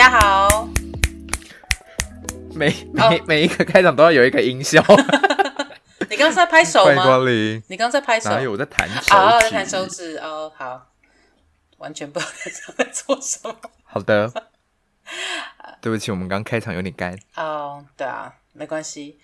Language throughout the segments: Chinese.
家好。每每、oh. 每一个开场都要有一个音效。你刚刚在拍手吗？欢迎光临。你刚刚在拍手？哪有我在弹手哦，在弹手指哦。Oh, 好，完全不知道在做什么。好的。对不起，我们刚开场有点干。哦，oh, 对啊，没关系。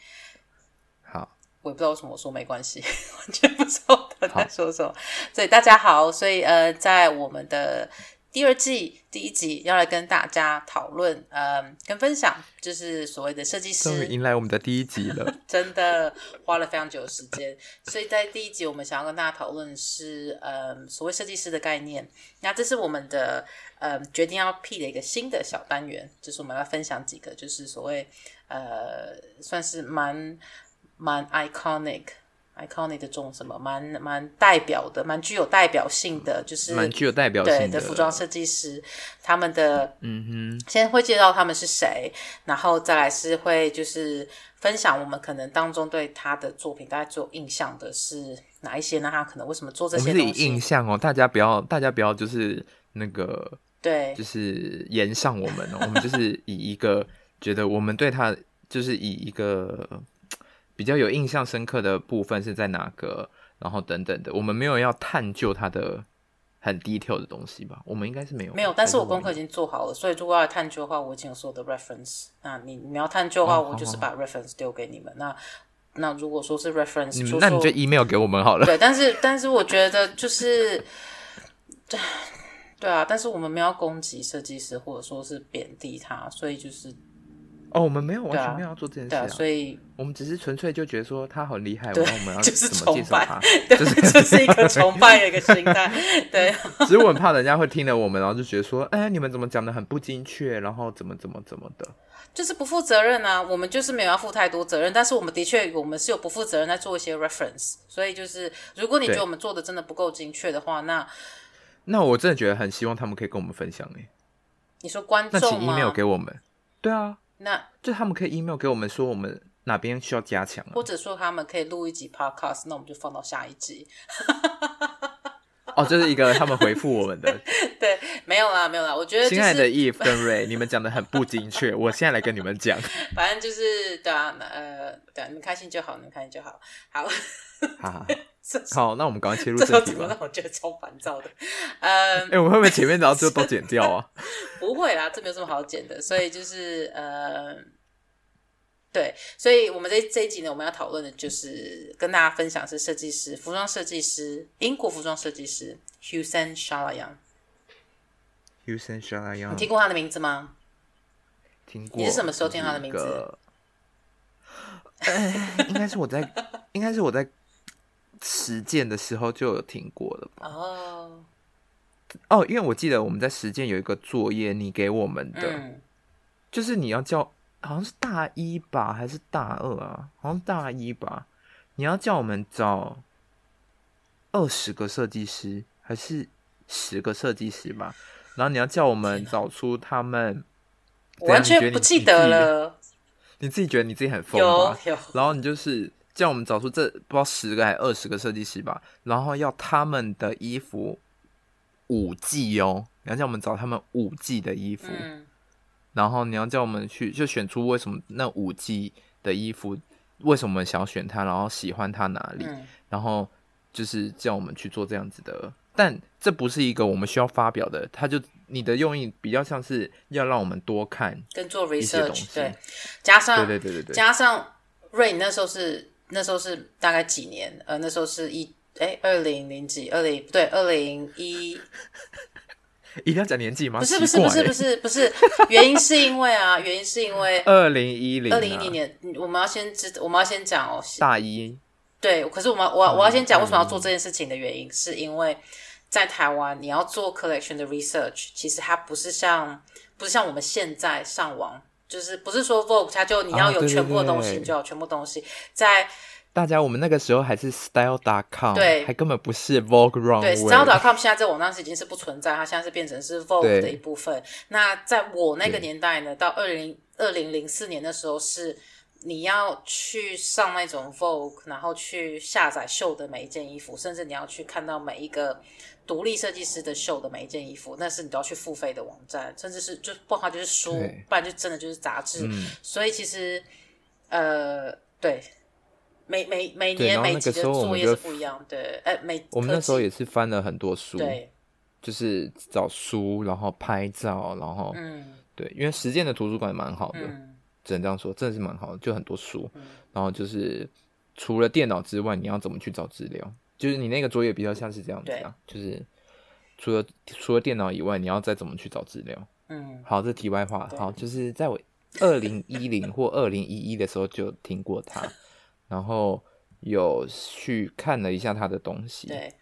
好。我也不知道为什么我说没关系，完全不知道他在说什么。所以大家好，所以呃，在我们的。第二季第一集要来跟大家讨论，呃，跟分享，就是所谓的设计师。终于迎来我们的第一集了，真的花了非常久的时间。所以在第一集，我们想要跟大家讨论是，呃，所谓设计师的概念。那这是我们的，呃，决定要辟的一个新的小单元，就是我们要分享几个，就是所谓，呃，算是蛮蛮 iconic。Iconic 的这种什么，蛮蛮代表的，蛮具有代表性的，就是蛮具有代表性的，服装设计师，他们的嗯哼，先会介绍他们是谁，然后再来是会就是分享我们可能当中对他的作品大概最有印象的是哪一些呢？他可能为什么做这些？我们是以印象哦，大家不要大家不要就是那个对，就是言上我们哦，我们就是以一个觉得我们对他就是以一个。比较有印象深刻的部分是在哪个？然后等等的，我们没有要探究它的很 detail 的东西吧？我们应该是没有，没有。但是我功课已经做好了，所以如果要探究的话，我已经有所有的 reference。那你你要探究的话，哦、我就是把 reference 丢给你们。哦、那那如果说是 reference，你那你就 email 给我们好了。对，但是但是我觉得就是，对对啊，但是我们没有攻击设计师，或者说是贬低他，所以就是。哦，我们没有完全没有要做这件事，啊啊，所以我们只是纯粹就觉得说他很厉害，然后我们要怎么介绍他 就是一个崇拜的一个心态，对。只是我很怕人家会听了我们，然后就觉得说，哎，你们怎么讲的很不精确，然后怎么怎么怎么的，就是不负责任啊。我们就是没有要负太多责任，但是我们的确我们是有不负责任在做一些 reference，所以就是如果你觉得我们做的真的不够精确的话，那那我真的觉得很希望他们可以跟我们分享哎。你说观众吗？那请 email 给我们，对啊。那就他们可以 email 给我们说我们哪边需要加强，啊，或者说他们可以录一集 podcast，那我们就放到下一集。哦，这是一个他们回复我们的。对，没有啦，没有啦。我觉得，就是，亲爱的 Eve 跟 Ray，你们讲的很不精确，我现在来跟你们讲。反正就是对啊，呃，对啊，你们开心就好，你们开心就好。好，好，好，好，那我们赶快切入正题吧。让我觉得超烦躁的。呃，哎，欸，我们会不会前面然后就都剪掉啊？不会啦，这没有什么好剪的。所以就是呃。对，所以，我们这这一集呢，我们要讨论的就是跟大家分享是设计师，服装设计师，英国服装设计师 Hewson s h a l a y a n。Hewson s h a l a y a n 你听过他的名字吗？听过。你是什么时候听他的名字？呃，应该是我在，应该是我在实践的时候就有听过了吧？哦，哦，因为我记得我们在实践有一个作业，你给我们的，嗯、就是你要叫。好像是大一吧，还是大二啊？好像大一吧。你要叫我们找二十个设计师，还是十个设计师吧？然后你要叫我们找出他们，完全不记得了。你自己觉得你自己很疯吧？然后你就是叫我们找出这不知道十个还是二十个设计师吧。然后要他们的衣服五季哦，你要叫我们找他们五季的衣服。嗯然后你要叫我们去，就选出为什么那五季的衣服，为什么想要选它，然后喜欢它哪里，嗯、然后就是叫我们去做这样子的。但这不是一个我们需要发表的，它就你的用意比较像是要让我们多看跟做 research，对，加上对对对对对，加上 Ray 那时候是那时候是大概几年？呃，那时候是一哎二零零几二零对二零一。一定要讲年纪吗？不是不是不是不是不是，原因是因为啊，原因是因为 二零一零二零一零年，我们要先知，我们要先讲哦，大一对，可是我们我我要先讲为什么要做这件事情的原因，是因为在台湾你要做 collection 的 research，其实它不是像不是像我们现在上网，就是不是说 Vogue 它就你要有全部的东西，你就要全部东西在。大家，我们那个时候还是 Style.com，对，还根本不是 Vogue Runway。对，Style.com 现在在网上已经是不存在，它现在是变成是 Vogue 的一部分。那在我那个年代呢，到二零二零零四年的时候是你要去上那种 Vogue，然后去下载秀的每一件衣服，甚至你要去看到每一个独立设计师的秀的每一件衣服，那是你都要去付费的网站，甚至是就不好就是书，不然就真的就是杂志。嗯、所以其实，呃，对，每每每年每集的作业是不一样。对，哎，每我们那时候也是翻了很多书，对，就是找书，然后拍照，然后嗯，对，因为实践的图书馆蛮好的。嗯只能这样说，真的是蛮好的，就很多书，嗯、然后就是除了电脑之外，你要怎么去找资料？就是你那个作业比较像是这样子啊，就是除了除了电脑以外，你要再怎么去找资料？嗯，好，这题外话，好，就是在我二零一零或二零一一的时候就听过他，然后有去看了一下他的东西。对，对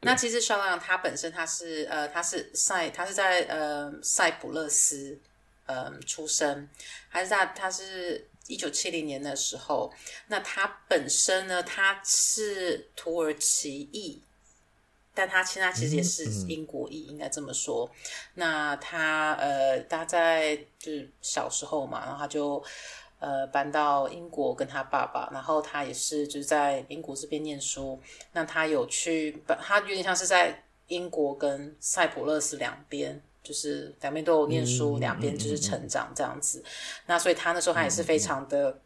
那其实萧郎阳他本身他是呃他是塞他是在呃塞浦勒斯。呃，出生还是在他是一九七零年的时候。那他本身呢，他是土耳其裔，但他现在其实也是英国裔，应该这么说。那他呃，他在就是小时候嘛，然后他就呃搬到英国跟他爸爸，然后他也是就是在英国这边念书。那他有去，他有点像是在英国跟塞浦路斯两边。就是两边都有念书，两边、嗯、就是成长这样子。嗯、那所以他那时候他也是非常的，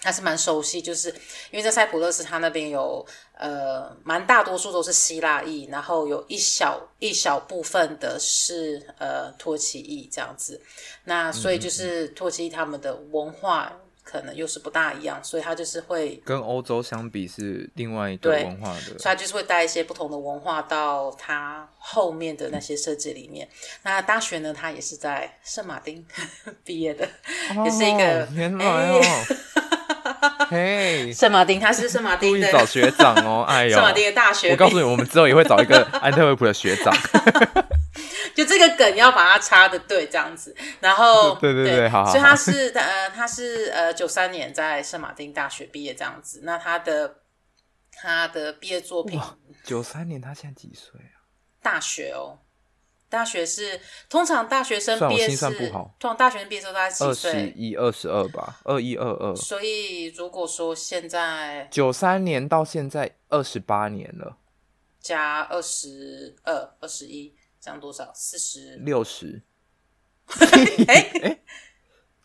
他、嗯、是蛮熟悉，就是因为在塞浦路斯他那边有呃蛮大多数都是希腊裔，然后有一小一小部分的是呃土耳其裔这样子。那所以就是土耳其裔他们的文化。可能又是不大一样，所以他就是会跟欧洲相比是另外一个文化的，所以他就是会带一些不同的文化到他后面的那些设计里面。嗯、那大学呢，他也是在圣马丁 毕业的，哦、也是一个原来哦，嘿，圣马丁他是圣马丁的，故意找学长哦，哎呦，圣马丁的大学，我告诉你，我们之后也会找一个安特卫普的学长。就这个梗要把它插的对，这样子，然后对对对，对好，好，所以他是呃他是呃九三年在圣马丁大学毕业这样子，那他的他的毕业作品，九三年他现在几岁啊？大学哦，大学是通常大学生毕业是，通常大学生毕业时候大概几岁？二十一、二十二吧，二一、二二。所以如果说现在九三年到现在二十八年了，加二十二、二十一。涨多少？四十六十？哎哎，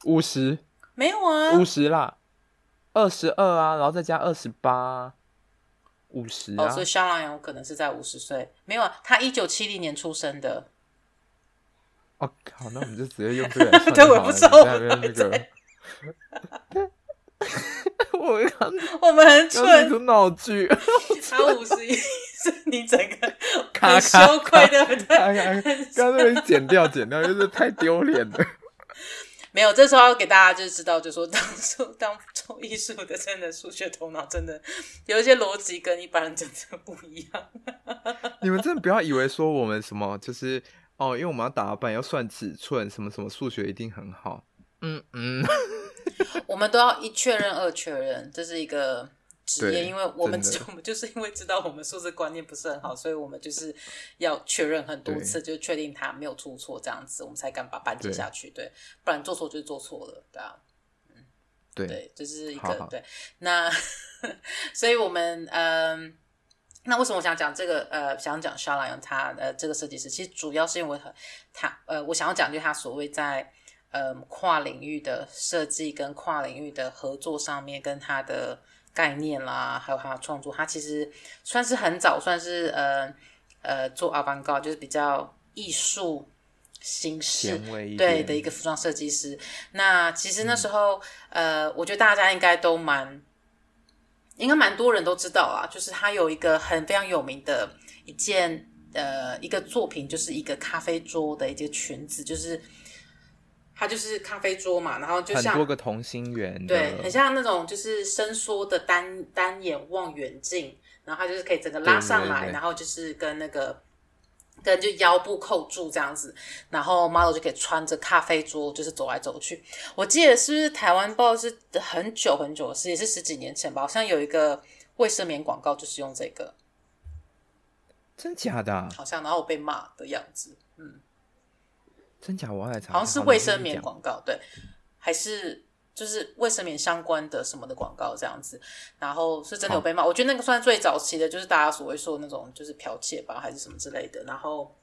五十？没有啊，五十啦，二十二啊，然后再加二十八，五十啊。哦，所以萧郎阳有可能是在五十岁，没有啊，他一九七零年出生的。哦，好，那我们就直接用这个来算。对，我不知道那 个。我我们很蠢，出闹剧。他五十一，是你整个 很羞愧，对不对？刚刚那边剪掉，剪掉，就是太丢脸了。没有，这时候要给大家就是知道，就是说当初当做艺术的，真的数学头脑真的有一些逻辑跟一般人真的不一样。你们真的不要以为说我们什么就是哦，因为我们要打扮，要算尺寸，什么什么数学一定很好。嗯嗯。我们都要一确认二确认，这是一个职业，因为我们 我们就是因为知道我们数字观念不是很好，所以我们就是 要确认很多次，就确定他没有出错，这样子我们才敢把班接下去。对，不然做错就是做错了，对啊，嗯，对，对，就是一个对。那 所以我们嗯、呃，那为什么我想讲这个呃，想讲萧郎阳他呃这个设计师，其实主要是因为他呃，我想要讲就是他所谓在。嗯，跨领域的设计跟跨领域的合作上面，跟他的概念啦，还有他的创作，他其实算是很早，算是呃呃做 avant-garde，就是比较艺术形式对的一个服装设计师。那其实那时候，嗯、呃，我觉得大家应该都蛮，应该蛮多人都知道啊，就是他有一个很非常有名的一件呃一个作品，就是一个咖啡桌的一个裙子，就是。它就是咖啡桌嘛，然后就像很多个同心圆，对，很像那种就是伸缩的单单眼望远镜，然后它就是可以整个拉上来，对对对，然后就是跟那个跟就腰部扣住这样子，然后 model 就可以穿着咖啡桌就是走来走去。我记得是不是台湾报是很久很久的事，也是十几年前吧，好像有一个卫生棉广告就是用这个，真假的？好像然后我被骂的样子，嗯。真假？我爱查。好像是卫生棉广告，对，还是就是卫生棉相关的什么的广告这样子，然后是真的有被骂。我觉得那个算最早期的，就是大家所谓说的那种就是剽窃吧，还是什么之类的。然后，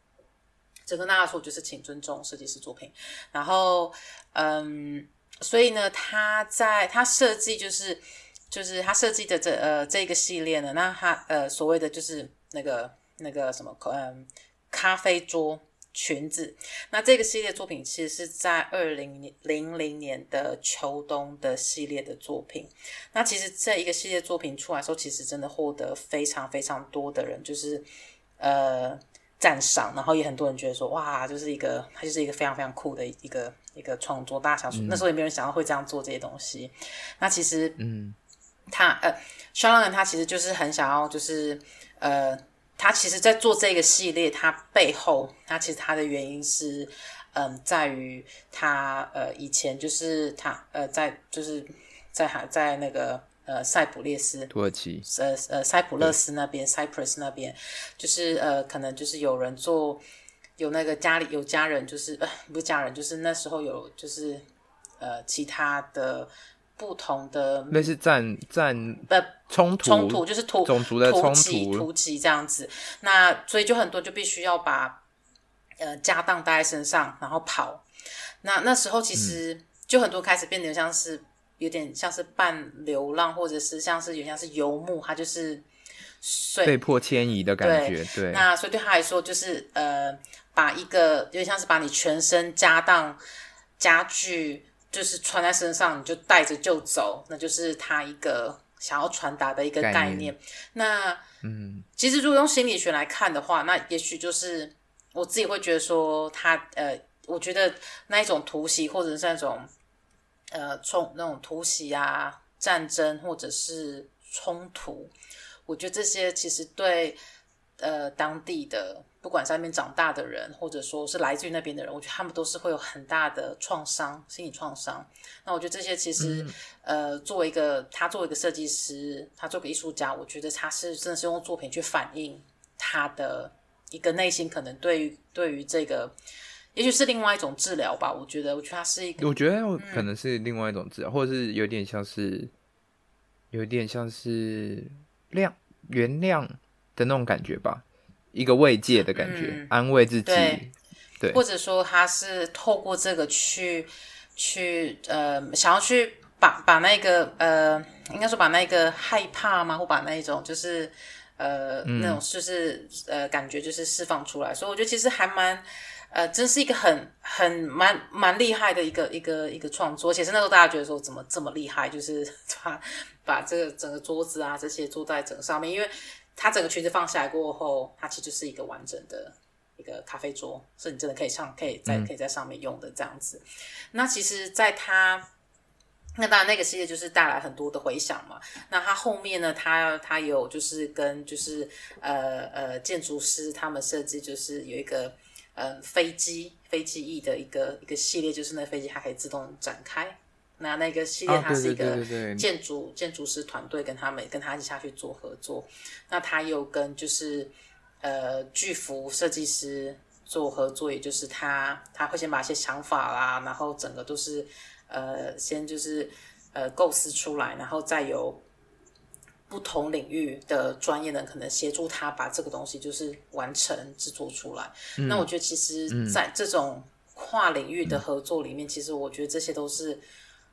整个大家说就是请尊重设计师作品。然后，嗯，所以呢，他在他设计就是就是他设计的这呃这个系列呢，那他呃所谓的就是那个那个什么嗯咖啡桌。裙子，那这个系列作品其实是在二零零零年的秋冬的系列的作品。那其实这一个系列作品出来的时候，其实真的获得非常非常多的人就是呃赞赏，然后也很多人觉得说哇，就是一个它就是一个非常非常酷的一个一个创作。大家想说、嗯、那时候也没有人想到会这样做这些东西。那其实嗯，他呃，肖浪人他其实就是很想要就是呃。他其实，在做这个系列，他背后，他其实他的原因是，嗯，在于他呃以前就是他呃在就是在还在那个呃塞浦列斯土耳其呃呃塞浦勒斯那边 Cyprus 那边，就是呃可能就是有人做有那个家里有家人，就是呃不是家人，就是那时候有就是呃其他的。不同的类似战战呃冲突冲突就是突种族的冲突突击这样子，那所以就很多就必须要把呃家当带在身上，然后跑。那那时候其实就很多开始变得像是有点像是半流浪，或者是像是有点像是游牧，他就是被迫迁移的感觉。对，对那所以对他来说就是呃把一个有点像是把你全身家当家具。就是穿在身上，你就带着就走，那就是他一个想要传达的一个概念。概念那，嗯，其实如果用心理学来看的话，那也许就是我自己会觉得说他，他呃，我觉得那一种突袭或者是那种呃冲那种突袭啊、战争或者是冲突，我觉得这些其实对呃当地的。不管在那边长大的人，或者说是来自于那边的人，我觉得他们都是会有很大的创伤，心理创伤。那我觉得这些其实，嗯、呃，作为一个他作为一个设计师，他作为艺术家，我觉得他是真的是用作品去反映他的一个内心，可能对于对于这个，也许是另外一种治疗吧。我觉得，我觉得他是一个，我觉得可能是另外一种治疗，嗯、或者是有点像是，有点像是谅原谅的那种感觉吧。一个慰藉的感觉，嗯、安慰自己，对，对，或者说他是透过这个去去呃，想要去把把那个呃，应该说把那个害怕吗？或把那一种就是呃、嗯、那种就是呃感觉就是释放出来。所以我觉得其实还蛮呃，真是一个很很蛮蛮厉害的一个一个一个创作。其实那时候大家觉得说怎么这么厉害，就是把把这个整个桌子啊这些坐在整个上面，因为。它整个裙子放下来过后，它其实就是一个完整的一个咖啡桌，是你真的可以上，可以在可以在上面用的这样子。嗯、那其实，在它那当然那个系列就是带来很多的回响嘛。那它后面呢，它它有就是跟就是呃呃建筑师他们设计，就是有一个呃飞机飞机翼的一个一个系列，就是那飞机它可以自动展开。那那个系列，它是一个建筑建筑师团队跟他们跟他一起下去做合作。那他又跟就是呃巨幅设计师做合作，也就是他他会先把一些想法啦，然后整个都是呃先就是呃构思出来，然后再由不同领域的专业人可能协助他把这个东西就是完成制作出来。嗯、那我觉得其实在这种跨领域的合作里面，嗯、其实我觉得这些都是。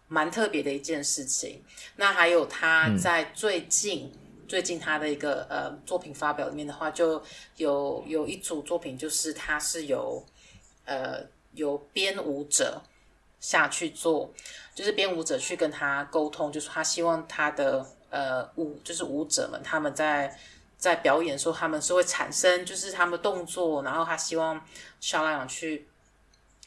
蛮特别的一件事情。那还有他在最近、嗯、最近他的一个呃作品发表里面的话，就有有一组作品，就是他是由呃由编舞者下去做，就是编舞者去跟他沟通，就是他希望他的呃舞就是舞者们他们在在表演的时候，他们是会产生就是他们动作，然后他希望肖拉雅去。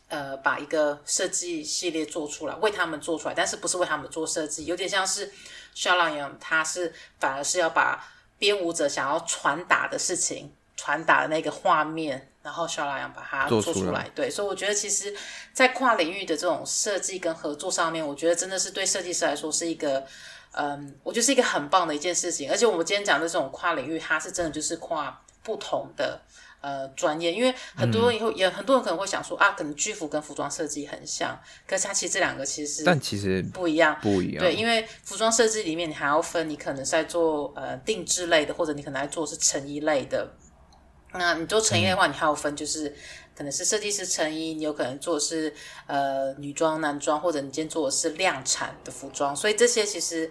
呃，把一个设计系列做出来，为他们做出来，但是不是为他们做设计，有点像是肖朗阳，他是反而是要把编舞者想要传达的事情，传达的那个画面，然后肖朗阳把它做出来。出来对，所以我觉得其实，在跨领域的这种设计跟合作上面，我觉得真的是对设计师来说是一个，嗯，我觉得是一个很棒的一件事情。而且我们今天讲的这种跨领域，它是真的就是跨不同的。呃专业，因为很多人以后也很多人可能会想说啊，可能居服跟服装设计很像，可是它其实这两个其实但其实不一样，不一样。对，因为服装设计里面你还要分，你可能是在做呃定制类的，或者你可能在做是成衣类的。那你做成衣的话，你还要分，就是可能是设计师成衣，你有可能做的是呃女装、男装，或者你今天做的是量产的服装，所以这些其实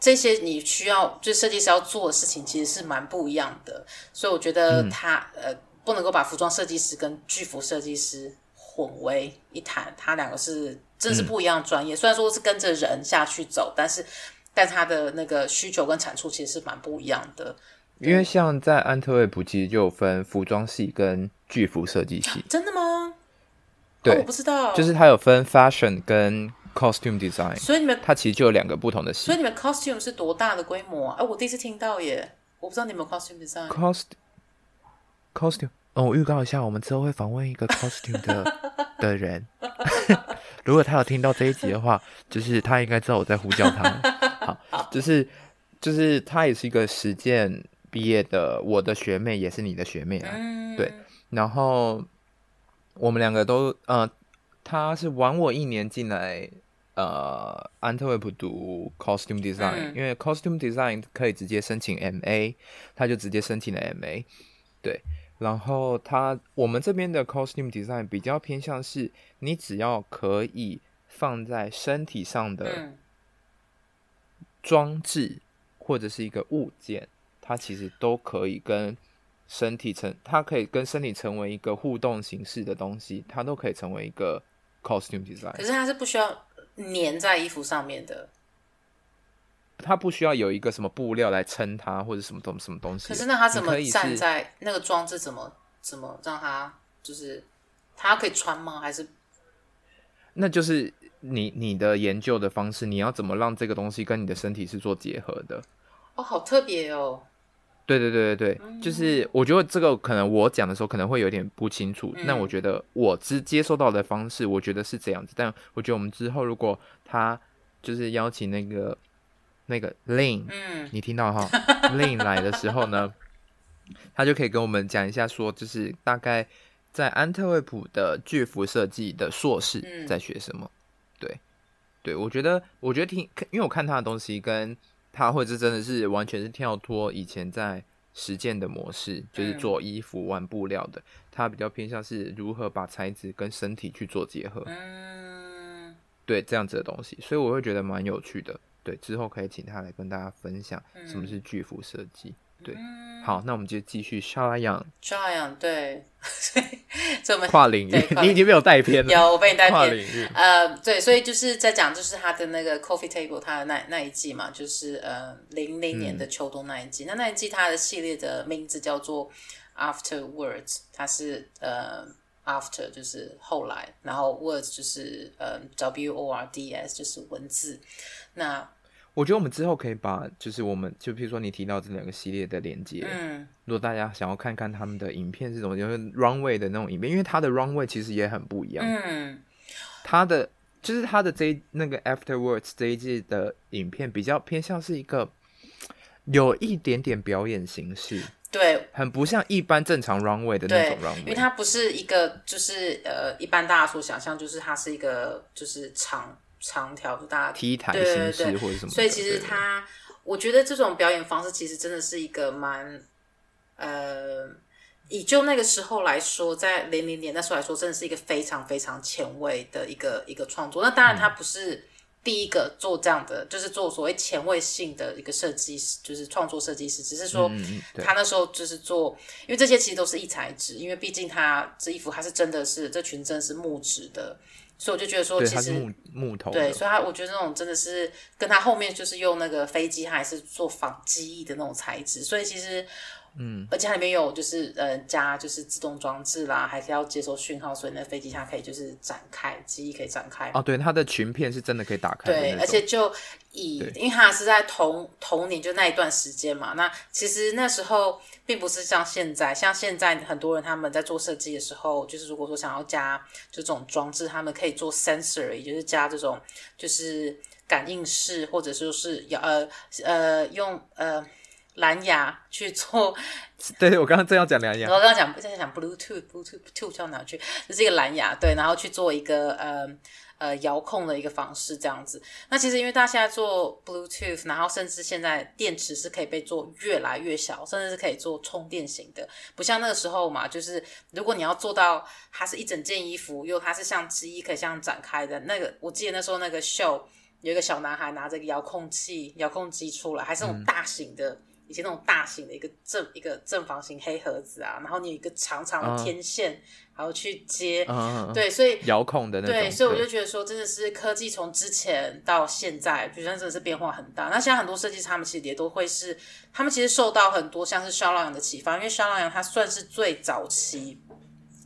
这些你需要就设计师要做的事情，其实是蛮不一样的。所以我觉得他、嗯、呃不能够把服装设计师跟巨服设计师混为一谈，他两个是真是不一样的专业。嗯、虽然说是跟着人下去走，但是但他的那个需求跟产出其实是蛮不一样的。因为像在安特卫普，其实就有分服装系跟剧服设计系。真的吗？对、哦，我不知道。就是它有分 fashion 跟 costume design，所以你们它其实就有两个不同的系。所以你们 costume 是多大的规模啊？哎，我第一次听到耶！我不知道你们 costume design。cost costume 哦，我预告一下，我们之后会访问一个 costume 的 的人。如果他有听到这一集的话，就是他应该知道我在呼叫他。好，就是就是他也是一个实践。毕业的，我的学妹也是你的学妹啊，嗯、对，然后我们两个都，呃，他是晚我一年进来，呃，安特卫普读 costume design，嗯、因为 costume design 可以直接申请 MA，他就直接申请了 MA，对，然后他我们这边的 costume design 比较偏向是，你只要可以放在身体上的装置、嗯、或者是一个物件。它其实都可以跟身体成，它可以跟身体成为一个互动形式的东西，它都可以成为一个 costume design。可是它是不需要粘在衣服上面的，它不需要有一个什么布料来撑它，或者什么东什么东西。可是那它怎么站在那个装置？怎么怎么让它就是它可以穿吗？还是？那就是你你的研究的方式，你要怎么让这个东西跟你的身体是做结合的？哦，好特别哦。对对对对对，嗯、就是我觉得这个可能我讲的时候可能会有点不清楚。那、嗯、我觉得我只接收到的方式，我觉得是这样子。但我觉得我们之后如果他就是邀请那个那个 Lin，嗯，你听到哈，Lin 来的时候呢，他就可以跟我们讲一下，说就是大概在安特卫普的巨幅设计的硕士在学什么。嗯、对，对我觉得我觉得听，因为我看他的东西跟。他或者真的是完全是跳脱以前在实践的模式，就是做衣服、玩布料的。他比较偏向是如何把材质跟身体去做结合，嗯，对这样子的东西，所以我会觉得蛮有趣的。对，之后可以请他来跟大家分享什么是巨幅设计。对，好，那我们就继续 Shalayang，Shalayang 对，所以这我们跨领域，你已经没有带偏了，有我被你带偏，呃，对，所以就是在讲就是他的那个 Coffee Table，他的那那一季嘛，就是呃零零年的秋冬那一季，嗯、那那一季他的系列的名字叫做 Afterwards，它是呃 After 就是后来，然后 Words 就是呃 W O R D S 就是文字，那。我觉得我们之后可以把，就是我们就比如说你提到这两个系列的连接，嗯，如果大家想要看看他们的影片是什么，就是 runway 的那种影片，因为它的 runway 其实也很不一样，嗯，它的就是它的这一那个 afterwards 这一季的影片比较偏向是一个有一点点表演形式，对，很不像一般正常 runway 的那种 runway，因为它不是一个就是呃一般大家所想象，就是它是一个就是长。长条就大家 T 台形式或者什么，所以其实他，我觉得这种表演方式其实真的是一个蛮，呃，以就那个时候来说，在零零年那时候来说，真的是一个非常非常前卫的一个一个创作。那当然，他不是第一个做这样的，嗯、就是做所谓前卫性的一个设计师，就是创作设计师。只是说，他那时候就是做，因为这些其实都是一材质，因为毕竟他这衣服还是真的是这裙真的是木质的。所以我就觉得说，其实木木头对，所以他我觉得那种真的是跟他后面就是用那个飞机，他还是做仿机翼的那种材质，所以其实嗯，而且它里面有就是呃加就是自动装置啦，还可以要接收讯号，所以那飞机它可以就是展开，机翼可以展开哦。对，它的裙片是真的可以打开。对，而且就以因为它是在同同年就那一段时间嘛，那其实那时候。并不是像现在，像现在很多人他们在做设计的时候，就是如果说想要加就这种装置，他们可以做 sensor，也就是加这种就是感应式，或者说是要呃呃用呃蓝牙去做。对，我刚刚正要讲蓝牙。我刚刚讲在讲 Bluetooth，Bluetooth 到哪去？这是一个蓝牙，对，然后去做一个呃呃遥控的一个方式，这样子。那其实因为大家现在做 Bluetooth，然后甚至现在电池是可以被做越来越小，甚至是可以做充电型的，不像那个时候嘛，就是如果你要做到它是一整件衣服，又它是像织衣可以这样展开的那个，我记得那时候那个秀有一个小男孩拿着个遥控器、遥控机出来，还是那种大型的。嗯以前那种大型的一个正一个正方形黑盒子啊，然后你有一个长长的天线，然、uh, 后去接，uh, 对，所以遥控的那种，对，所以我就觉得说，真的是科技从之前到现在，就像真的是变化很大。那现在很多设计师他们其实也都会是，他们其实受到很多像是肖朗阳的启发，因为肖朗阳他算是最早期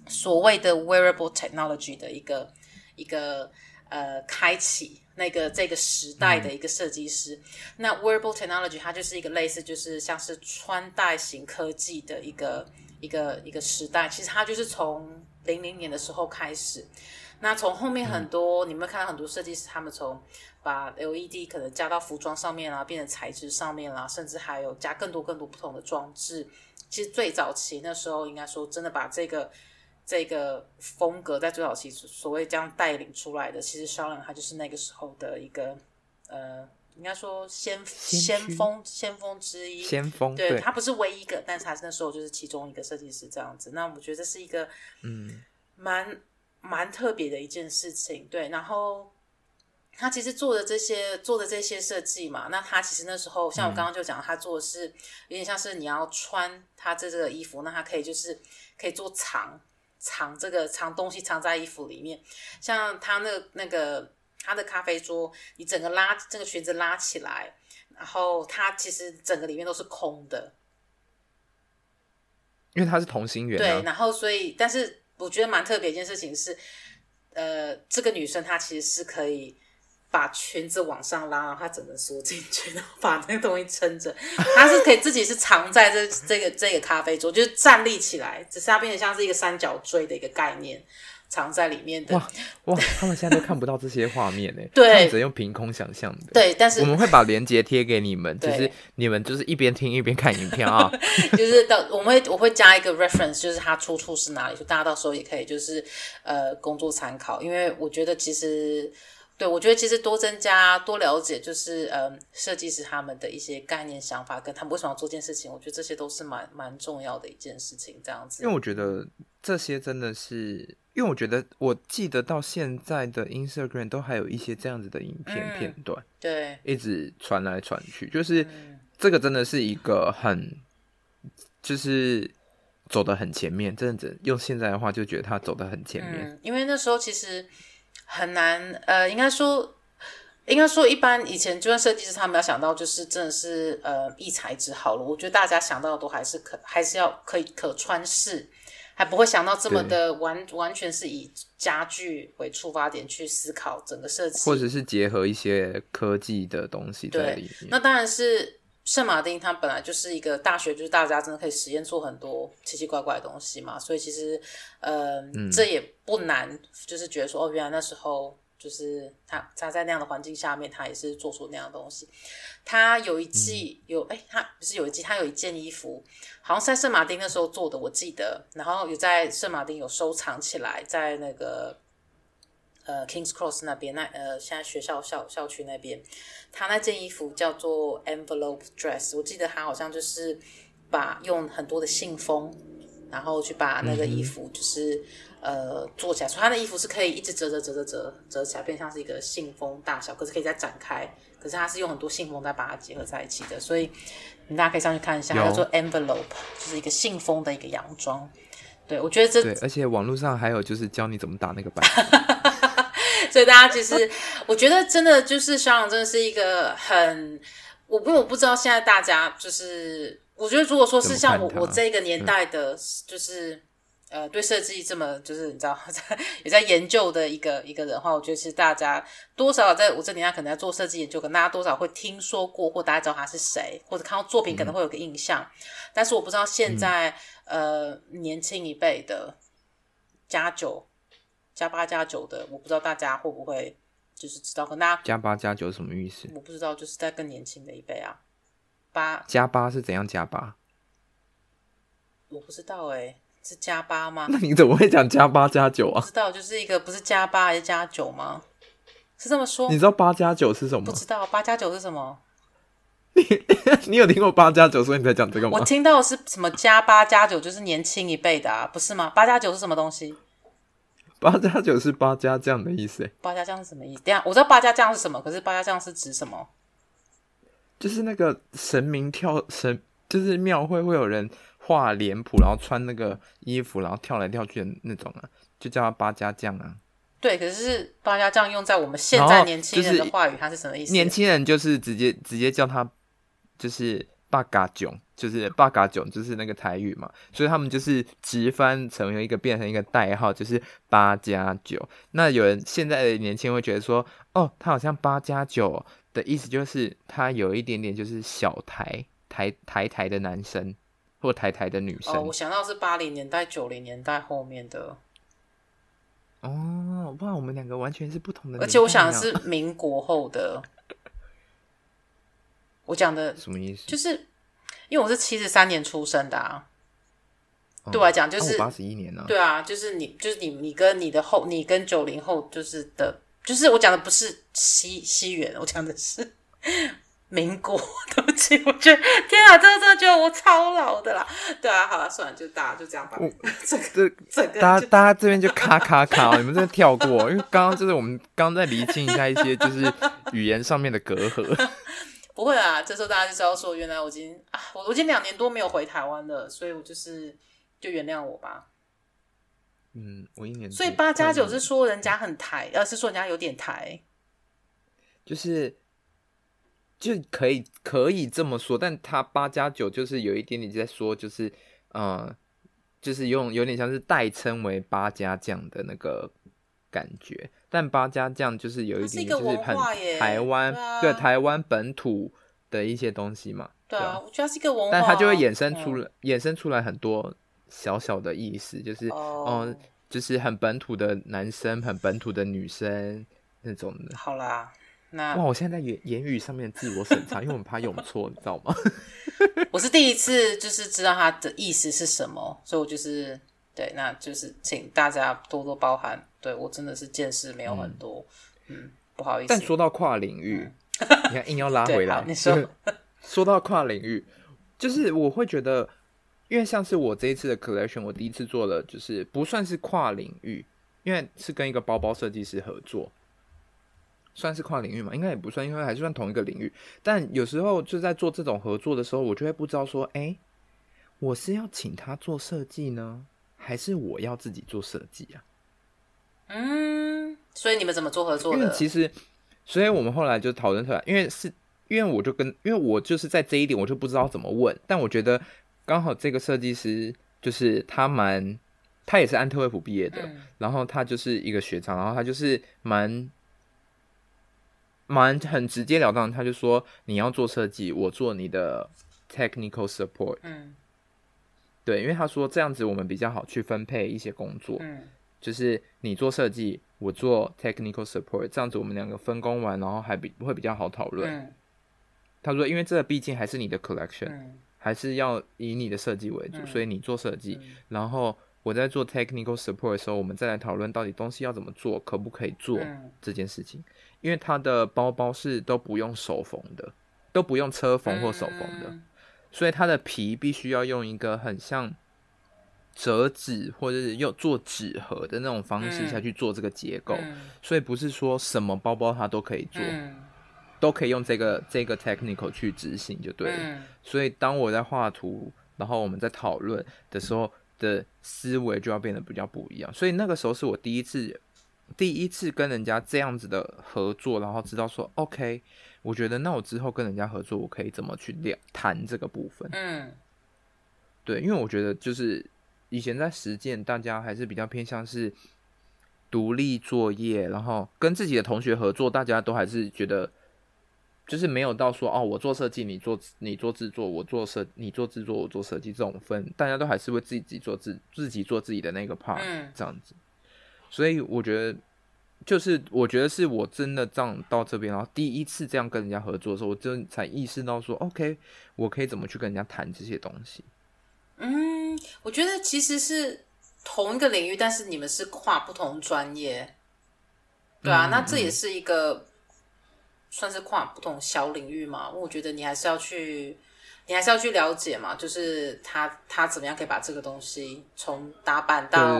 所谓的 wearable technology 的一个一个呃开启。那个这个时代的一个设计师，嗯、那 wearable technology 它就是一个类似，就是像是穿戴型科技的一个一个一个时代。其实它就是从零零年的时候开始，那从后面很多，嗯、你们看到很多设计师，他们从把 LED 可能加到服装上面啦，变成材质上面啦，甚至还有加更多更多不同的装置。其实最早期那时候，应该说真的把这个。这个风格在最早期所谓这样带领出来的，其实萧郎阳他就是那个时候的一个呃，应该说先先锋先锋之一。先锋对，对他不是唯一一个，但是他是那时候就是其中一个设计师这样子。那我觉得这是一个嗯，蛮蛮特别的一件事情。对，然后他其实做的这些做的这些设计嘛，那他其实那时候像我刚刚就讲，他做的是有点像是你要穿他这这个衣服，那他可以就是可以做长。藏这个藏东西藏在衣服里面，像他那个、那个他的咖啡桌，你整个拉这个裙子拉起来，然后它其实整个里面都是空的，因为它是同心圆、啊。对，然后所以，但是我觉得蛮特别一件事情是，呃，这个女生她其实是可以。把裙子往上拉，然后它整个缩进去，然后把那个东西撑着。他是可以自己是藏在这这个这个咖啡桌，就是站立起来，只是它变得像是一个三角锥的一个概念，藏在里面的。哇哇！他们现在都看不到这些画面呢，对，只能用凭空想象的。对，但是我们会把链接贴给你们，就是你们就是一边听一边看影片啊。就是到我们会我会加一个 reference，就是它出处是哪里，就大家到时候也可以就是呃工作参考，因为我觉得其实。对，我觉得其实多增加、多了解，就是嗯，设计师他们的一些概念、想法，跟他们为什么要做这件事情，我觉得这些都是蛮蛮重要的一件事情。这样子，因为我觉得这些真的是，因为我觉得我记得到现在的 Instagram 都还有一些这样子的影片片段，嗯、对，一直传来传去，就是、嗯、这个真的是一个很，就是走得很前面，真的用现在的话就觉得他走得很前面，嗯、因为那时候其实。很难，呃，应该说，应该说，一般以前就算设计师他们要想到，就是真的是呃，异材之好了。我觉得大家想到的都还是可，还是要可以可穿式，还不会想到这么的完完全是以家具为出发点去思考整个设计，或者是结合一些科技的东西在里面。对，那当然是。圣马丁它本来就是一个大学，就是大家真的可以实验出很多奇奇怪怪的东西嘛，所以其实，呃，嗯、这也不难，就是觉得说，哦，原来那时候就是他他在那样的环境下面，他也是做出那样的东西。他有一季、嗯、有，哎，他不是有一季，他有一件衣服，好像是在圣马丁那时候做的，我记得，然后有在圣马丁有收藏起来，在那个。呃，Kings Cross 那边，那呃，现在学校校校区那边，他那件衣服叫做 Envelope Dress，我记得他好像就是把用很多的信封，然后去把那个衣服就是、嗯、呃做起来，所以他的衣服是可以一直折折折折折折起来，变像是一个信封大小，可是可以再展开，可是他是用很多信封再把它结合在一起的，所以你大家可以上去看一下，叫做 Envelope，就是一个信封的一个洋装。对，我觉得这对，而且网络上还有就是教你怎么打那个版。所以大家其实，我觉得真的就是萧朗，真的是一个很，我因为我不知道现在大家就是，我觉得如果说是像我我这个年代的，就是、嗯、呃对设计这么就是你知道 在也在研究的一个一个人的话，我觉得其实大家多少在我这年代可能在做设计研究，可能大家多少会听说过或大家知道他是谁，或者看到作品可能会有个印象，嗯、但是我不知道现在、嗯、呃年轻一辈的加九。加八加九的，我不知道大家会不会就是知道，可能大家加八加九什么意思？我不知道，就是在更年轻的一辈啊。八加八是怎样加八？我不知道哎、欸，是加八吗？那你怎么会讲加八加九啊？不知道，就是一个不是加八还是加九吗？是这么说？你知道八加九是什么？不知道，八加九是什么？你 你有听过八加九，所以你在讲这个吗？我听到的是什么加八加九，就是年轻一辈的啊，不是吗？八加九是什么东西？八加九是八加酱的意思。八加酱是什么意思？等下我知道八加酱是什么，可是八加酱是指什么？就是那个神明跳神，就是庙会会有人画脸谱，然后穿那个衣服，然后跳来跳去的那种啊，就叫他八加酱啊。对，可是八家将用在我们现在年轻人的话语，它是什么意思？年轻人就是直接直接叫他就是八嘎囧，就是八嘎囧，就是那个台语嘛，所以他们就是直翻成为一个变成一个代号，就是八加九。那有人现在的年轻人会觉得说，哦，他好像八加九的意思就是他有一点点就是小台台台台的男生或台台的女生。哦，我想到是八零年代九零年代后面的。哦，哇，我们两个完全是不同的。而且我想的是民国后的。我讲的什么意思？就是因为我是七十三年出生的啊，哦、对我来讲就是八十一年呢、啊。对啊，就是你，就是你，你跟你的后，你跟九零后就是的，就是我讲的不是西西元，我讲的是 民国。对不起，我觉得天啊，真的真的觉得我超老的啦。对啊，好了，算了，就大家就这样吧。这个这个，大家大家这边就卡卡卡、哦，你们这边跳过，因为刚刚就是我们刚刚在厘清一下一些就是语言上面的隔阂。不会啊，这时候大家就知道说，原来我已经啊，我我已经两年多没有回台湾了，所以我就是就原谅我吧。嗯，我一年。所以八加九是说人家很台，而、嗯、是说人家有点台，就是就可以可以这么说，但他八加九就是有一点点在说，就是呃，就是用有点像是代称为八加将的那个感觉。但八家酱就是有一点就是很台湾对台湾本土的一些东西嘛，对啊，我觉得是一个文化，但它就会衍生出来，衍生出来很多小小的意思，就是哦，就是很本土的男生，很本土的女生那种的。好啦，那哇，我现在在言言语上面自我审查，因为我们怕用错，你知道吗？我是第一次就是知道它的意思是什么，所以我就是对，那就是请大家多多包涵。对，我真的是见识没有很多，嗯，嗯，不好意思。但说到跨领域，嗯、你看硬要拉回来。你说，说到跨领域，就是我会觉得，因为像是我这一次的 collection，我第一次做了，就是不算是跨领域，因为是跟一个包包设计师合作，算是跨领域嘛？应该也不算，因为还是算同一个领域。但有时候就在做这种合作的时候，我就会不知道说，哎，我是要请他做设计呢，还是我要自己做设计啊？嗯，所以你们怎么做合作的？其实，所以我们后来就讨论出来，因为是，因为我就跟，因为我就是在这一点，我就不知道怎么问。但我觉得刚好这个设计师就是他蛮，他也是安特卫普毕业的，嗯、然后他就是一个学长，然后他就是蛮蛮很直截了当，他就说你要做设计，我做你的 technical support。嗯，对，因为他说这样子我们比较好去分配一些工作。嗯。就是你做设计，我做 technical support，这样子我们两个分工完，然后还比会比较好讨论。嗯、他说，因为这毕竟还是你的 collection，、嗯、还是要以你的设计为主，嗯、所以你做设计，嗯、然后我在做 technical support 的时候，我们再来讨论到底东西要怎么做，可不可以做这件事情。嗯、因为他的包包是都不用手缝的，都不用车缝或手缝的，嗯、所以它的皮必须要用一个很像。折纸或者是用做纸盒的那种方式下去做这个结构，嗯、所以不是说什么包包它都可以做，嗯、都可以用这个这个 technical 去执行就对了。嗯、所以当我在画图，然后我们在讨论的时候的思维就要变得比较不一样。所以那个时候是我第一次第一次跟人家这样子的合作，然后知道说 OK，我觉得那我之后跟人家合作，我可以怎么去聊谈这个部分。嗯，对，因为我觉得就是。以前在实践，大家还是比较偏向是独立作业，然后跟自己的同学合作，大家都还是觉得就是没有到说哦，我做设计，你做你做制作，我做设你做制作，我做设计这种分，大家都还是会自己做自自己做自己的那个 part，这样子。所以我觉得就是我觉得是我真的这样到这边，然后第一次这样跟人家合作的时候，我真才意识到说，OK，我可以怎么去跟人家谈这些东西。嗯，我觉得其实是同一个领域，但是你们是跨不同专业，对啊，嗯、那这也是一个算是跨不同小领域嘛。我觉得你还是要去。你还是要去了解嘛，就是他他怎么样可以把这个东西从打板到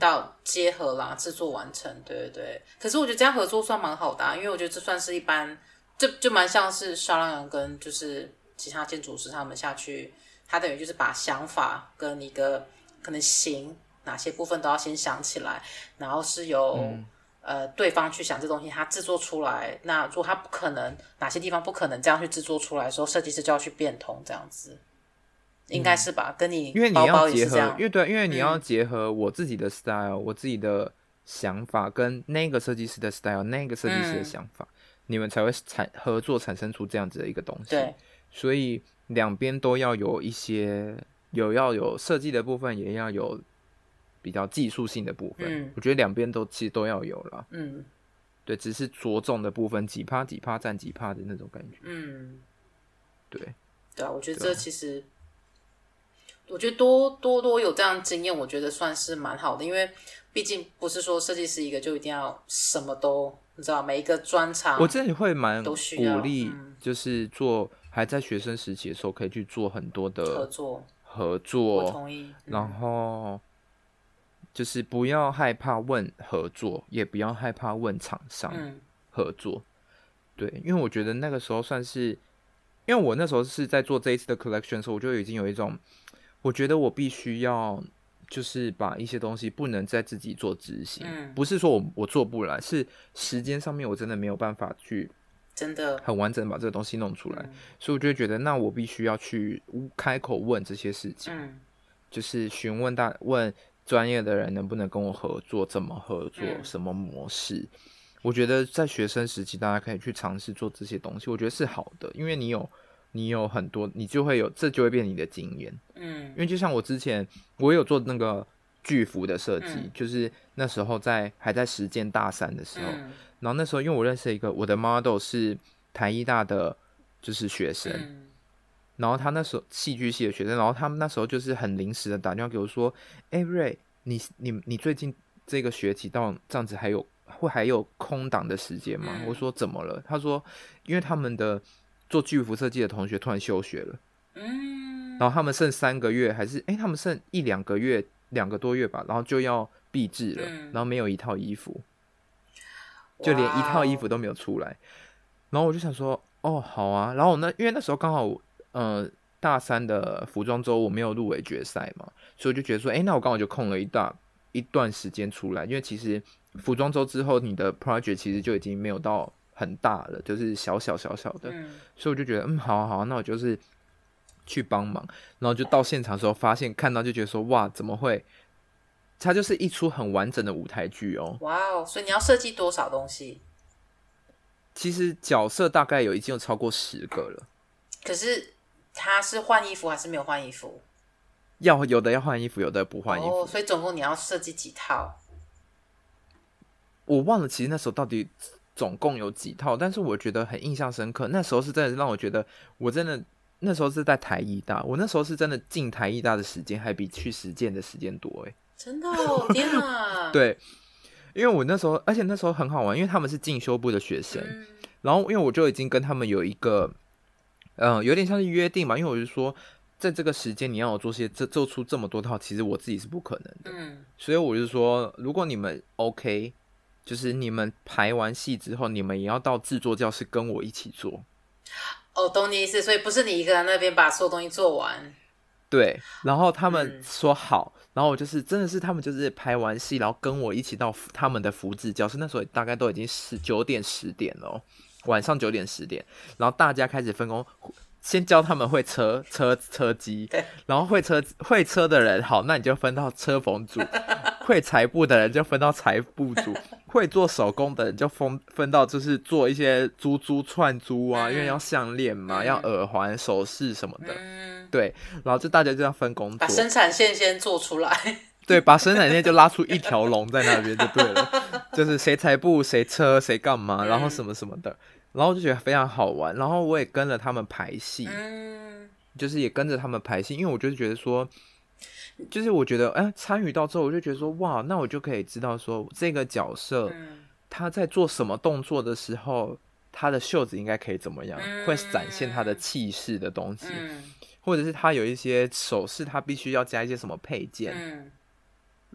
到结合啦，制作完成，对对对。可是我觉得这样合作算蛮好的啊，因为我觉得这算是一般，就就蛮像是沙朗洋跟就是其他建筑师他们下去，他等于就是把想法跟一个可能行哪些部分都要先想起来，然后是由。嗯呃，对方去想这东西，他制作出来，那如果他不可能，哪些地方不可能这样去制作出来的时候，设计师就要去变通，这样子，应该是吧？嗯、跟你因为你要结合，因为对，因为你要结合我自己的 style，、嗯、我自己的想法跟那个设计师的 style，那个设计师的想法，嗯、你们才会产合作产生出这样子的一个东西。对，所以两边都要有一些有要有设计的部分，也要有。比较技术性的部分，嗯、我觉得两边都其实都要有了。嗯，对，只是着重的部分几趴几趴占几趴的那种感觉。嗯，对，对啊，我觉得这其实，啊、我觉得多多多有这样经验，我觉得算是蛮好的，因为毕竟不是说设计师一个就一定要什么都，你知道，每一个专长，我真的会蛮鼓励，就是做还在学生时期的时候，可以去做很多的合作合作。我同意。嗯、然后。就是不要害怕问合作，也不要害怕问厂商合作。嗯、对，因为我觉得那个时候算是，因为我那时候是在做这一次的 collection 的时候，我就已经有一种，我觉得我必须要，就是把一些东西不能再自己做执行。嗯、不是说我我做不来，是时间上面我真的没有办法去，真的很完整把这个东西弄出来，嗯、所以我就觉得，那我必须要去开口问这些事情，嗯、就是询问大问。专业的人能不能跟我合作？怎么合作？什么模式？嗯、我觉得在学生时期，大家可以去尝试做这些东西。我觉得是好的，因为你有你有很多，你就会有，这就会变你的经验。嗯，因为就像我之前，我有做那个巨幅的设计，嗯、就是那时候在还在实践大三的时候，嗯、然后那时候因为我认识一个我的 model 是台艺大的，就是学生。嗯然后他那时候戏剧系的学生，然后他们那时候就是很临时的打电话给我说：“哎，Ray，你你你最近这个学期到这样子还有会还有空档的时间吗？”嗯、我说：“怎么了？”他说：“因为他们的做剧服设计的同学突然休学了，嗯，然后他们剩三个月还是哎，他们剩一两个月两个多月吧，然后就要毕制了，嗯、然后没有一套衣服，就连一套衣服都没有出来。然后我就想说：哦，好啊。然后我那因为那时候刚好。呃，大三的服装周我没有入围决赛嘛，所以我就觉得说，哎、欸，那我刚好就空了一大一段时间出来，因为其实服装周之后，你的 project 其实就已经没有到很大了，就是小小小小的，嗯、所以我就觉得，嗯，好啊好啊，那我就是去帮忙，然后就到现场的时候，发现看到就觉得说，哇，怎么会？它就是一出很完整的舞台剧哦，哇哦，所以你要设计多少东西？其实角色大概有已经有超过十个了，可是。他是换衣服还是没有换衣服？要有的要换衣服，有的不换衣服。哦，所以总共你要设计几套？我忘了，其实那时候到底总共有几套，但是我觉得很印象深刻。那时候是真的让我觉得，我真的那时候是在台艺大，我那时候是真的进台艺大的时间还比去实践的时间多哎！真的哦，天哪！对，因为我那时候，而且那时候很好玩，因为他们是进修部的学生，嗯、然后因为我就已经跟他们有一个。嗯，有点像是约定嘛，因为我就说，在这个时间你要我做些这做出这么多套，其实我自己是不可能的。嗯，所以我就说，如果你们 OK，就是你们排完戏之后，你们也要到制作教室跟我一起做。哦，懂你意思，所以不是你一个人那边把所有东西做完。对，然后他们说好，嗯、然后我就是真的是他们就是拍完戏，然后跟我一起到他们的福字教室，那时候大概都已经十九点十点了。晚上九点十点，然后大家开始分工，先教他们会车车车机，然后会车会车的人好，那你就分到车缝组；会裁布的人就分到裁布组；会做手工的人就分分到就是做一些珠珠串珠啊，因为要项链嘛，要耳环、首饰什么的。对，然后就大家就要分工，把生产线先做出来。对，把生产线就拉出一条龙在那边就对了，就是谁裁布谁车谁干嘛，然后什么什么的，然后就觉得非常好玩，然后我也跟着他们排戏，就是也跟着他们排戏，因为我就觉得说，就是我觉得哎，参与到之后我就觉得说哇，那我就可以知道说这个角色他在做什么动作的时候，他的袖子应该可以怎么样，会展现他的气势的东西，或者是他有一些手势，他必须要加一些什么配件。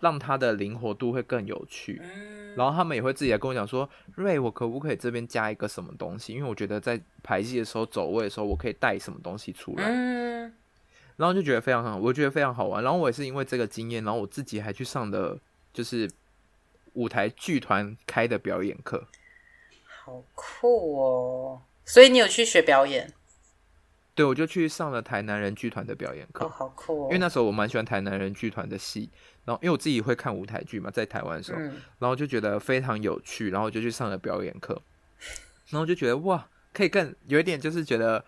让他的灵活度会更有趣，嗯、然后他们也会自己来跟我讲说：“瑞，我可不可以这边加一个什么东西？因为我觉得在排戏的时候走位的时候，我可以带什么东西出来。嗯”然后就觉得非常好，我觉得非常好玩。然后我也是因为这个经验，然后我自己还去上的就是舞台剧团开的表演课，好酷哦！所以你有去学表演？对，我就去上了台南人剧团的表演课，哦，好酷哦！因为那时候我蛮喜欢台南人剧团的戏。然后，因为我自己会看舞台剧嘛，在台湾的时候，嗯、然后就觉得非常有趣，然后就去上了表演课，然后就觉得哇，可以更有一点，就是觉得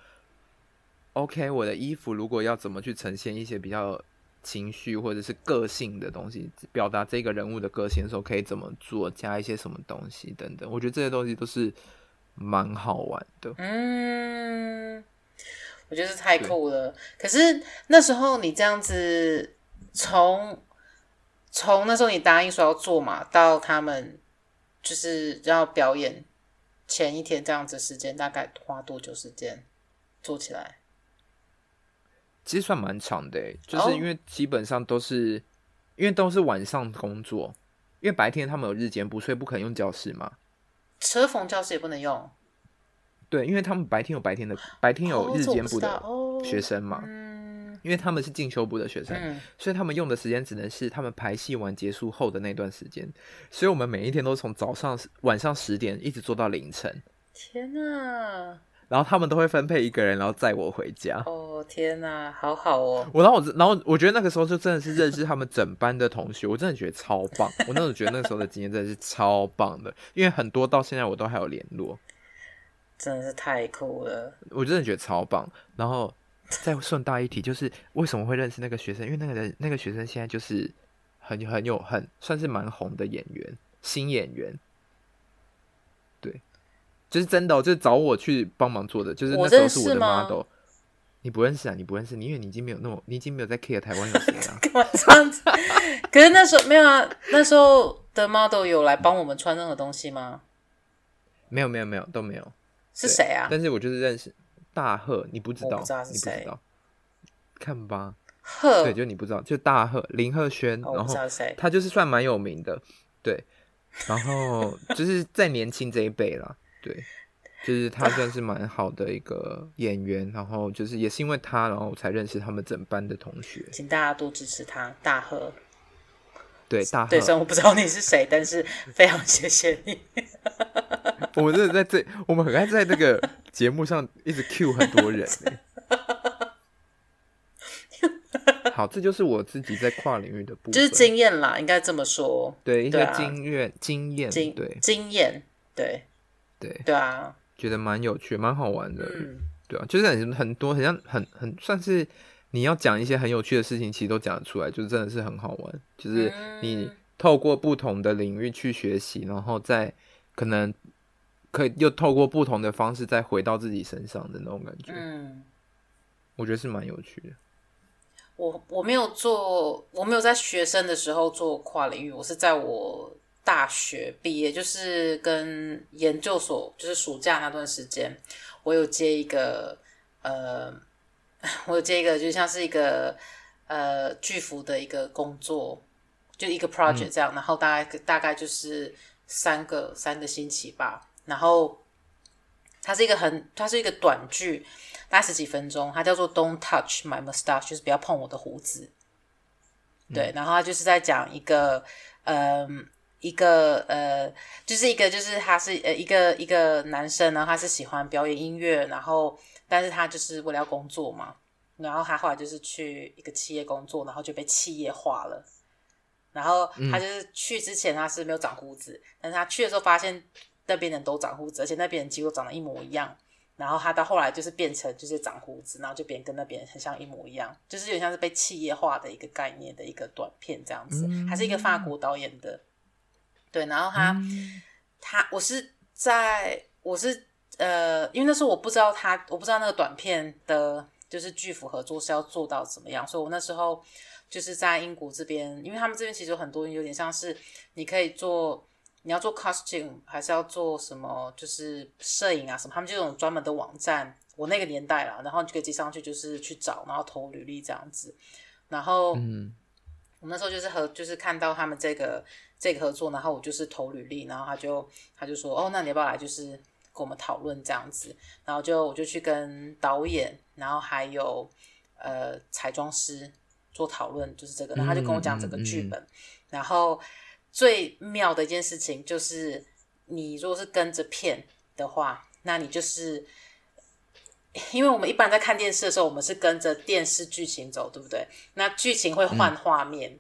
，OK，我的衣服如果要怎么去呈现一些比较情绪或者是个性的东西，表达这个人物的个性的时候，可以怎么做，加一些什么东西等等，我觉得这些东西都是蛮好玩的。嗯，我觉得是太酷了。可是那时候你这样子从。从那时候你答应说要做嘛，到他们就是要表演前一天这样子时间，大概花多久时间做起来？其实算蛮长的，就是因为基本上都是、哦、因为都是晚上工作，因为白天他们有日间部，所以不可能用教室嘛。车缝教室也不能用。对，因为他们白天有白天的，白天有日间部的学生嘛。哦因为他们是进修部的学生，嗯、所以他们用的时间只能是他们排戏完结束后的那段时间。所以我们每一天都从早上晚上十点一直做到凌晨。天哪！然后他们都会分配一个人，然后载我回家。哦天哪，好好哦！我然后我然后我觉得那个时候就真的是认识他们整班的同学，我真的觉得超棒。我那时候觉得那个时候的经验真的是超棒的，因为很多到现在我都还有联络，真的是太酷了。我真的觉得超棒。然后。再顺带一提，就是为什么会认识那个学生？因为那个人，那个学生现在就是很很有很算是蛮红的演员，新演员。对，就是真的、哦，就是找我去帮忙做的，就是那时候是我的 model。你不认识啊？你不认识？你因为你已经没有那么，你已经没有在 care 台湾有谁啊？干嘛这样子？可是那时候没有啊，那时候的 model 有来帮我们穿任何东西吗？没有，没有，没有，都没有。是谁啊？但是我就是认识。大赫，你不知道，不知道是谁？你不知道，看吧。赫，对，就你不知道，就大赫林赫轩，哦、然后他就是算蛮有名的，对。然后 就是在年轻这一辈啦，对，就是他算是蛮好的一个演员。然后就是也是因为他，然后我才认识他们整班的同学。请大家多支持他，大贺。对，大贺。对，虽然我不知道你是谁，但是非常谢谢你。我们真的在这，我们很爱在这个节目上一直 cue 很多人。好，这就是我自己在跨领域的部分，就是经验啦，应该这么说。对，一些经验、经验，对，经验，对，对，对啊，觉得蛮有趣，蛮好玩的，对啊，就是很很多，很像很很算是你要讲一些很有趣的事情，其实都讲得出来，就真的是很好玩。就是你透过不同的领域去学习，然后再可能。可以又透过不同的方式再回到自己身上的那种感觉，嗯，我觉得是蛮有趣的。我我没有做，我没有在学生的时候做跨领域，我是在我大学毕业，就是跟研究所，就是暑假那段时间，我有接一个，呃，我有接一个，就像是一个呃巨幅的一个工作，就一个 project 这样，嗯，然后大概大概就是三个三个星期吧。然后，它是一个很，它是一个短剧，大概十几分钟。它叫做《Don't Touch My Mustache》，就是不要碰我的胡子。对，嗯、然后它就是在讲一个，嗯、呃，一个呃，就是一个，就是他是呃一个一个男生呢，他是喜欢表演音乐，然后但是他就是为了要工作嘛，然后他后来就是去一个企业工作，然后就被企业化了。然后他就是去之前他是没有长胡子，嗯、但是他去的时候发现。那边人都长胡子，而且那边人几乎长得一模一样。然后他到后来就是变成就是长胡子，然后就变跟那边很像一模一样，就是有点像是被企业化的一个概念的一个短片这样子，嗯、还是一个法国导演的，对，然后他、嗯、他我是在我是呃，因为那时候我不知道他我不知道那个短片的就是巨幅合作是要做到怎么样，所以我那时候就是在英国这边，因为他们这边其实有很多有点像是你可以做。你要做 costume 还是要做什么？就是摄影啊什么？他们就有种专门的网站。我那个年代啦，然后你就可以接上去，就是去找，然后投履历这样子。然后，嗯，我那时候就是和就是看到他们这个这个合作，然后我就是投履历，然后他就他就说，哦，那你要不要来？就是跟我们讨论这样子。然后就我就去跟导演，然后还有呃彩妆师做讨论，就是这个。然后他就跟我讲整个剧本，嗯嗯嗯、然后。最妙的一件事情就是，你如果是跟着片的话，那你就是，因为我们一般在看电视的时候，我们是跟着电视剧情走，对不对？那剧情会换画面，嗯、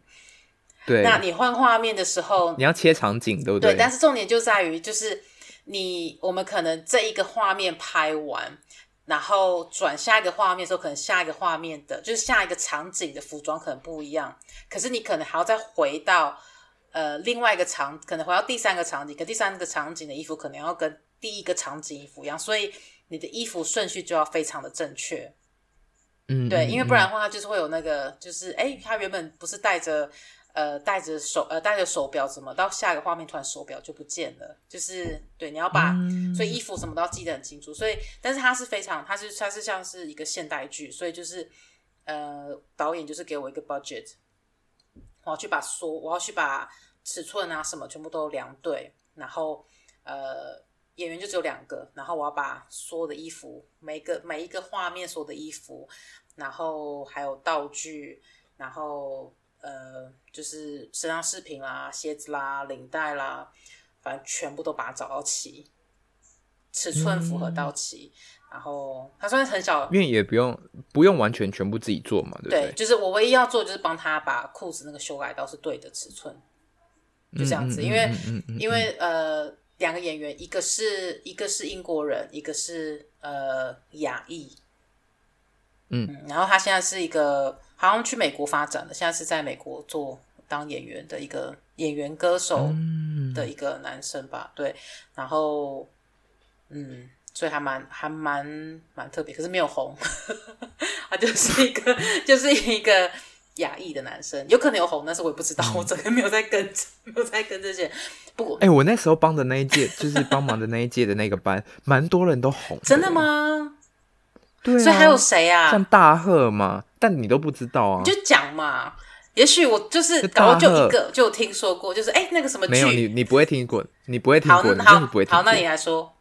对。那你换画面的时候，你要切场景，对不对？对。但是重点就在于，就是你我们可能这一个画面拍完，然后转下一个画面的时候，可能下一个画面的，就是下一个场景的服装可能不一样，可是你可能还要再回到。呃，另外一个场可能回到第三个场景，跟第三个场景的衣服可能要跟第一个场景衣服一样，所以你的衣服顺序就要非常的正确。嗯，对，因为不然的话，就是会有那个，就是哎，他原本不是带着呃戴着手呃戴着手表，怎么到下一个画面突然手表就不见了？就是对，你要把、嗯、所以衣服什么都要记得很清楚。所以，但是它是非常，它是它是像是一个现代剧，所以就是呃导演就是给我一个 budget。我要去把说，我要去把尺寸啊什么全部都量对，然后呃演员就只有两个，然后我要把所有的衣服，每个每一个画面所有的衣服，然后还有道具，然后呃就是身上饰品啦、鞋子啦、领带啦，反正全部都把它找到齐，尺寸符合到齐。嗯然后他虽然很小，因为也不用不用完全全部自己做嘛，对不对？对，就是我唯一要做就是帮他把裤子那个修改到是对的尺寸，就这样子。嗯、因为、因为呃两个演员，一个是一个是英国人，一个是呃亚裔，嗯，嗯，然后他现在是一个好像去美国发展了，现在是在美国做当演员的一个演员歌手的一个男生吧，嗯、对，然后嗯。所以还蛮还蛮蛮特别，可是没有红，他就是一个 就是一个亚裔的男生，有可能有红，但是我也不知道，我整个没有在跟，没有在跟这些。不过，哎、欸，我那时候帮的那一届，就是帮忙的那一届的那个班，蛮多人都红，真的吗？对、啊，所以还有谁啊？像大赫嘛，但你都不知道啊？你就讲嘛，也许我就是搞就一个就听说过，就是哎、欸、那个什么剧，没有你你不会听过，你不会听过，好，你不会听过，好，那你来说。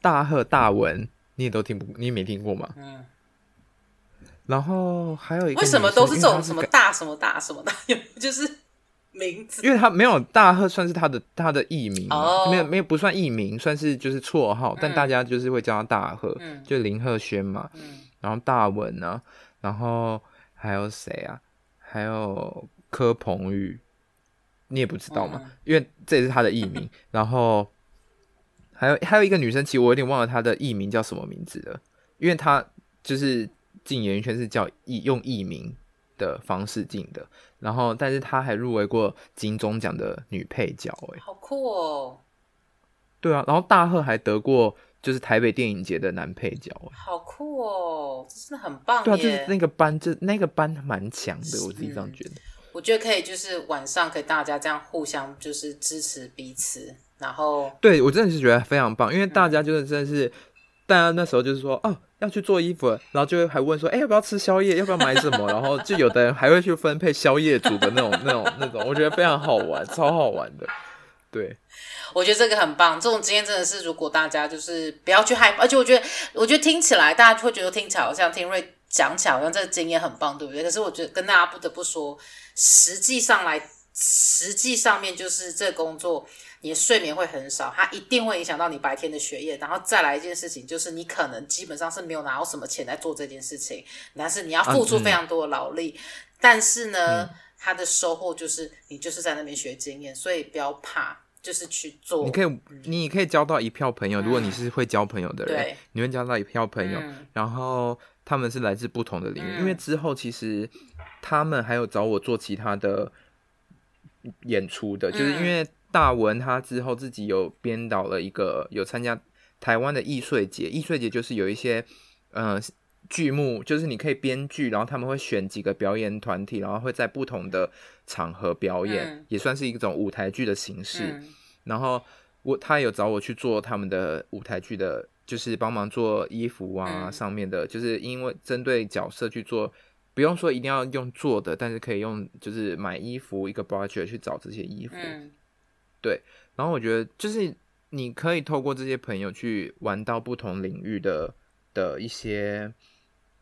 大赫大文，你也都听不，你也没听过吗？嗯。然后还有一个，为什么都是这种什么大什么大什么大，就是名字？因为他没有大贺，算是他的他的艺名，哦、没有没有不算艺名，算是就是绰号，嗯、但大家就是会叫他大贺，嗯、就林贺轩嘛。嗯。然后大文啊，然后还有谁啊？还有柯鹏宇，你也不知道吗？嗯、因为这也是他的艺名，然后。还有还有一个女生，其实我有点忘了她的艺名叫什么名字了，因为她就是进演艺圈是叫艺用艺名的方式进的，然后但是她还入围过金钟奖的女配角，哎，好酷哦！对啊，然后大赫还得过就是台北电影节的男配角，好酷哦，这真的很棒。对啊，就是那个班，就那个班蛮强的，我自己这样觉得。我觉得可以，就是晚上可以大家这样互相就是支持彼此。然后，对我真的是觉得非常棒，因为大家就是真的是，嗯、大家那时候就是说，哦，要去做衣服，然后就会还问说，哎，要不要吃宵夜？要不要买什么？然后就有的人还会去分配宵夜组的那种、那种、那种，我觉得非常好玩，超好玩的。对，我觉得这个很棒，这种经验真的是，如果大家就是不要去害怕，而且我觉得，我觉得听起来大家会觉得听起来好像听瑞讲起来好像这个经验很棒，对不对？可是我觉得跟大家不得不说，实际上来，实际上面就是这工作。你的睡眠会很少，它一定会影响到你白天的学业。然后再来一件事情，就是你可能基本上是没有拿到什么钱来做这件事情，但是你要付出非常多的劳力。啊嗯、但是呢，嗯、它的收获就是你就是在那边学经验，所以不要怕，就是去做。你可以，你可以交到一票朋友。嗯、如果你是会交朋友的人，你会交到一票朋友。嗯、然后他们是来自不同的领域，嗯、因为之后其实他们还有找我做其他的演出的，嗯、就是因为大文他之后自己有编导了一个，有参加台湾的易碎节。易碎节就是有一些，呃。剧目就是你可以编剧，然后他们会选几个表演团体，然后会在不同的场合表演，嗯、也算是一种舞台剧的形式。嗯、然后我他有找我去做他们的舞台剧的，就是帮忙做衣服啊、嗯、上面的，就是因为针对角色去做，不用说一定要用做的，但是可以用就是买衣服一个 budget 去找这些衣服。嗯、对，然后我觉得就是你可以透过这些朋友去玩到不同领域的的一些。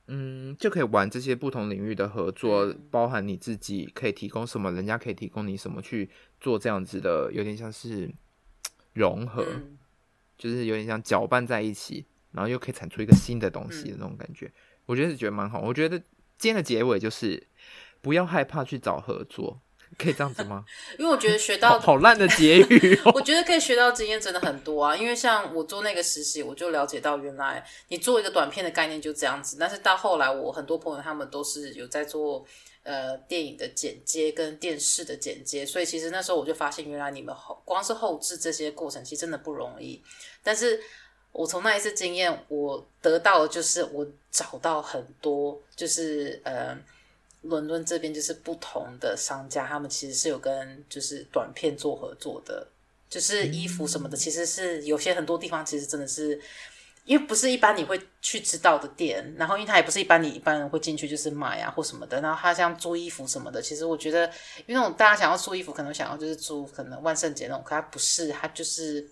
嗯，就可以玩这些不同领域的合作，嗯、包含你自己可以提供什么，人家可以提供你什么去做这样子的，有点像是融合，嗯、就是有点像搅拌在一起，然后又可以产出一个新的东西的那种感觉。嗯、我觉得是觉得蛮好。我觉得今天的结尾就是不要害怕去找合作。可以这样子吗？因为我觉得学到好烂的结语、哦。我觉得可以学到经验真的很多啊。因为像我做那个实习，我就了解到原来你做一个短片的概念就这样子。但是到后来，我很多朋友他们都是有在做呃电影的剪接跟电视的剪接，所以其实那时候我就发现，原来你们后光是后置这些过程其实真的不容易。但是我从那一次经验，我得到的就是我找到很多就是呃。伦敦这边就是不同的商家，他们其实是有跟就是短片做合作的，就是衣服什么的，其实是有些很多地方其实真的是，因为不是一般你会去知道的店，然后因为它也不是一般你一般人会进去就是买啊或什么的，然后他像租衣服什么的，其实我觉得，因为那种大家想要租衣服，可能想要就是租可能万圣节那种，可它不是，它就是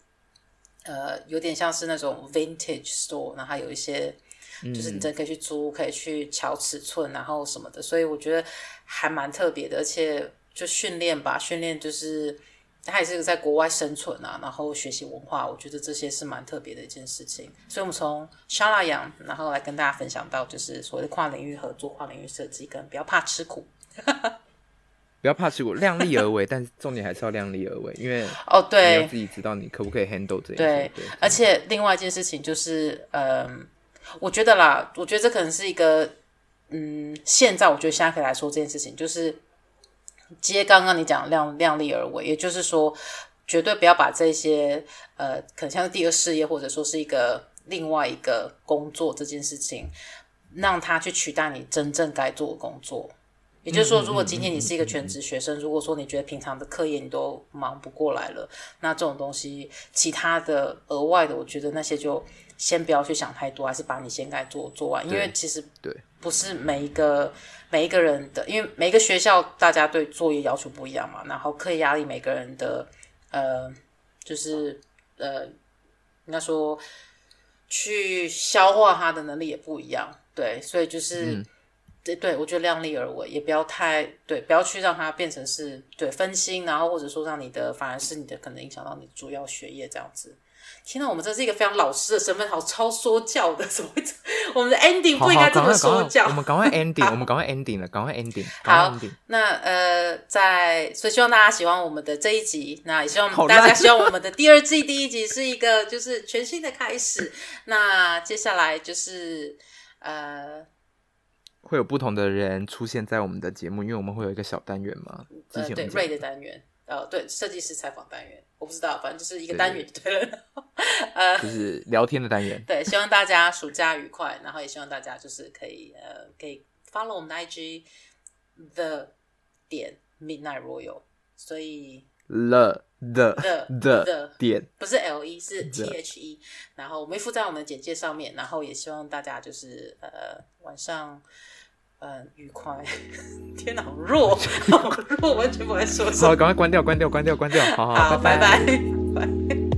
呃有点像是那种 vintage store，然后还有一些。就是你真的可以去租，可以去瞧尺寸，然后什么的，所以我觉得还蛮特别的，而且就训练吧，训练就是他也是在国外生存啊，然后学习文化，我觉得这些是蛮特别的一件事情。所以，我们从沙拉羊，然后来跟大家分享到，就是所谓的跨领域合作、跨领域设计，跟不要怕吃苦，不要怕吃苦，量力而为，但是重点还是要量力而为，因为哦，对，你要自己知道你可不可以 handle 这些。对，对而且另外一件事情就是，嗯。我觉得啦，我觉得这可能是一个，嗯，现在我觉得现在可以来说这件事情，就是接刚刚你讲量量力而为，也就是说，绝对不要把这些呃，可能像是第二事业或者说是一个另外一个工作这件事情，让它去取代你真正该做的工作。也就是说，如果今天你是一个全职学生，如果说你觉得平常的课业你都忙不过来了，那这种东西，其他的额外的，我觉得那些就。先不要去想太多，还是把你先该做做完。因为其实对，不是每一个每一个人的，因为每一个学校大家对作业要求不一样嘛，然后课业压力每个人的呃，就是呃，应该说去消化它的能力也不一样。对，所以就是、嗯、对对，我觉得量力而为，也不要太对，不要去让它变成是对分心，然后或者说让你的反而是你的可能影响到你主要学业这样子。天哪，我们这是一个非常老师的身份，好超说教的，怎么会？我们的 ending 不应该这么说教。我们赶快 ending，我们赶快 ending 了，赶快 ending。好，那呃，在所以希望大家喜欢我们的这一集，那也希望大家希望我们的第二季第一集是一个就是全新的开始。那接下来就是呃，会有不同的人出现在我们的节目，因为我们会有一个小单元嘛，呃，对，瑞的单元，呃，对，设计师采访单元。我不知道，反正就是一个单元对了，呃，就是聊天的单元。对，希望大家暑假愉快，然后也希望大家就是可以呃，可以 follow 我们的 IG the 点 Midnight Royal，所以 the the the the 点不是 L E 是 T H E，然后我们附在我们的简介上面，然后也希望大家就是呃晚上。嗯，愉快。天哪，好弱，好弱，完全不会说什么。好，赶快关掉，关掉，关掉，关掉。好好，好，拜拜，拜。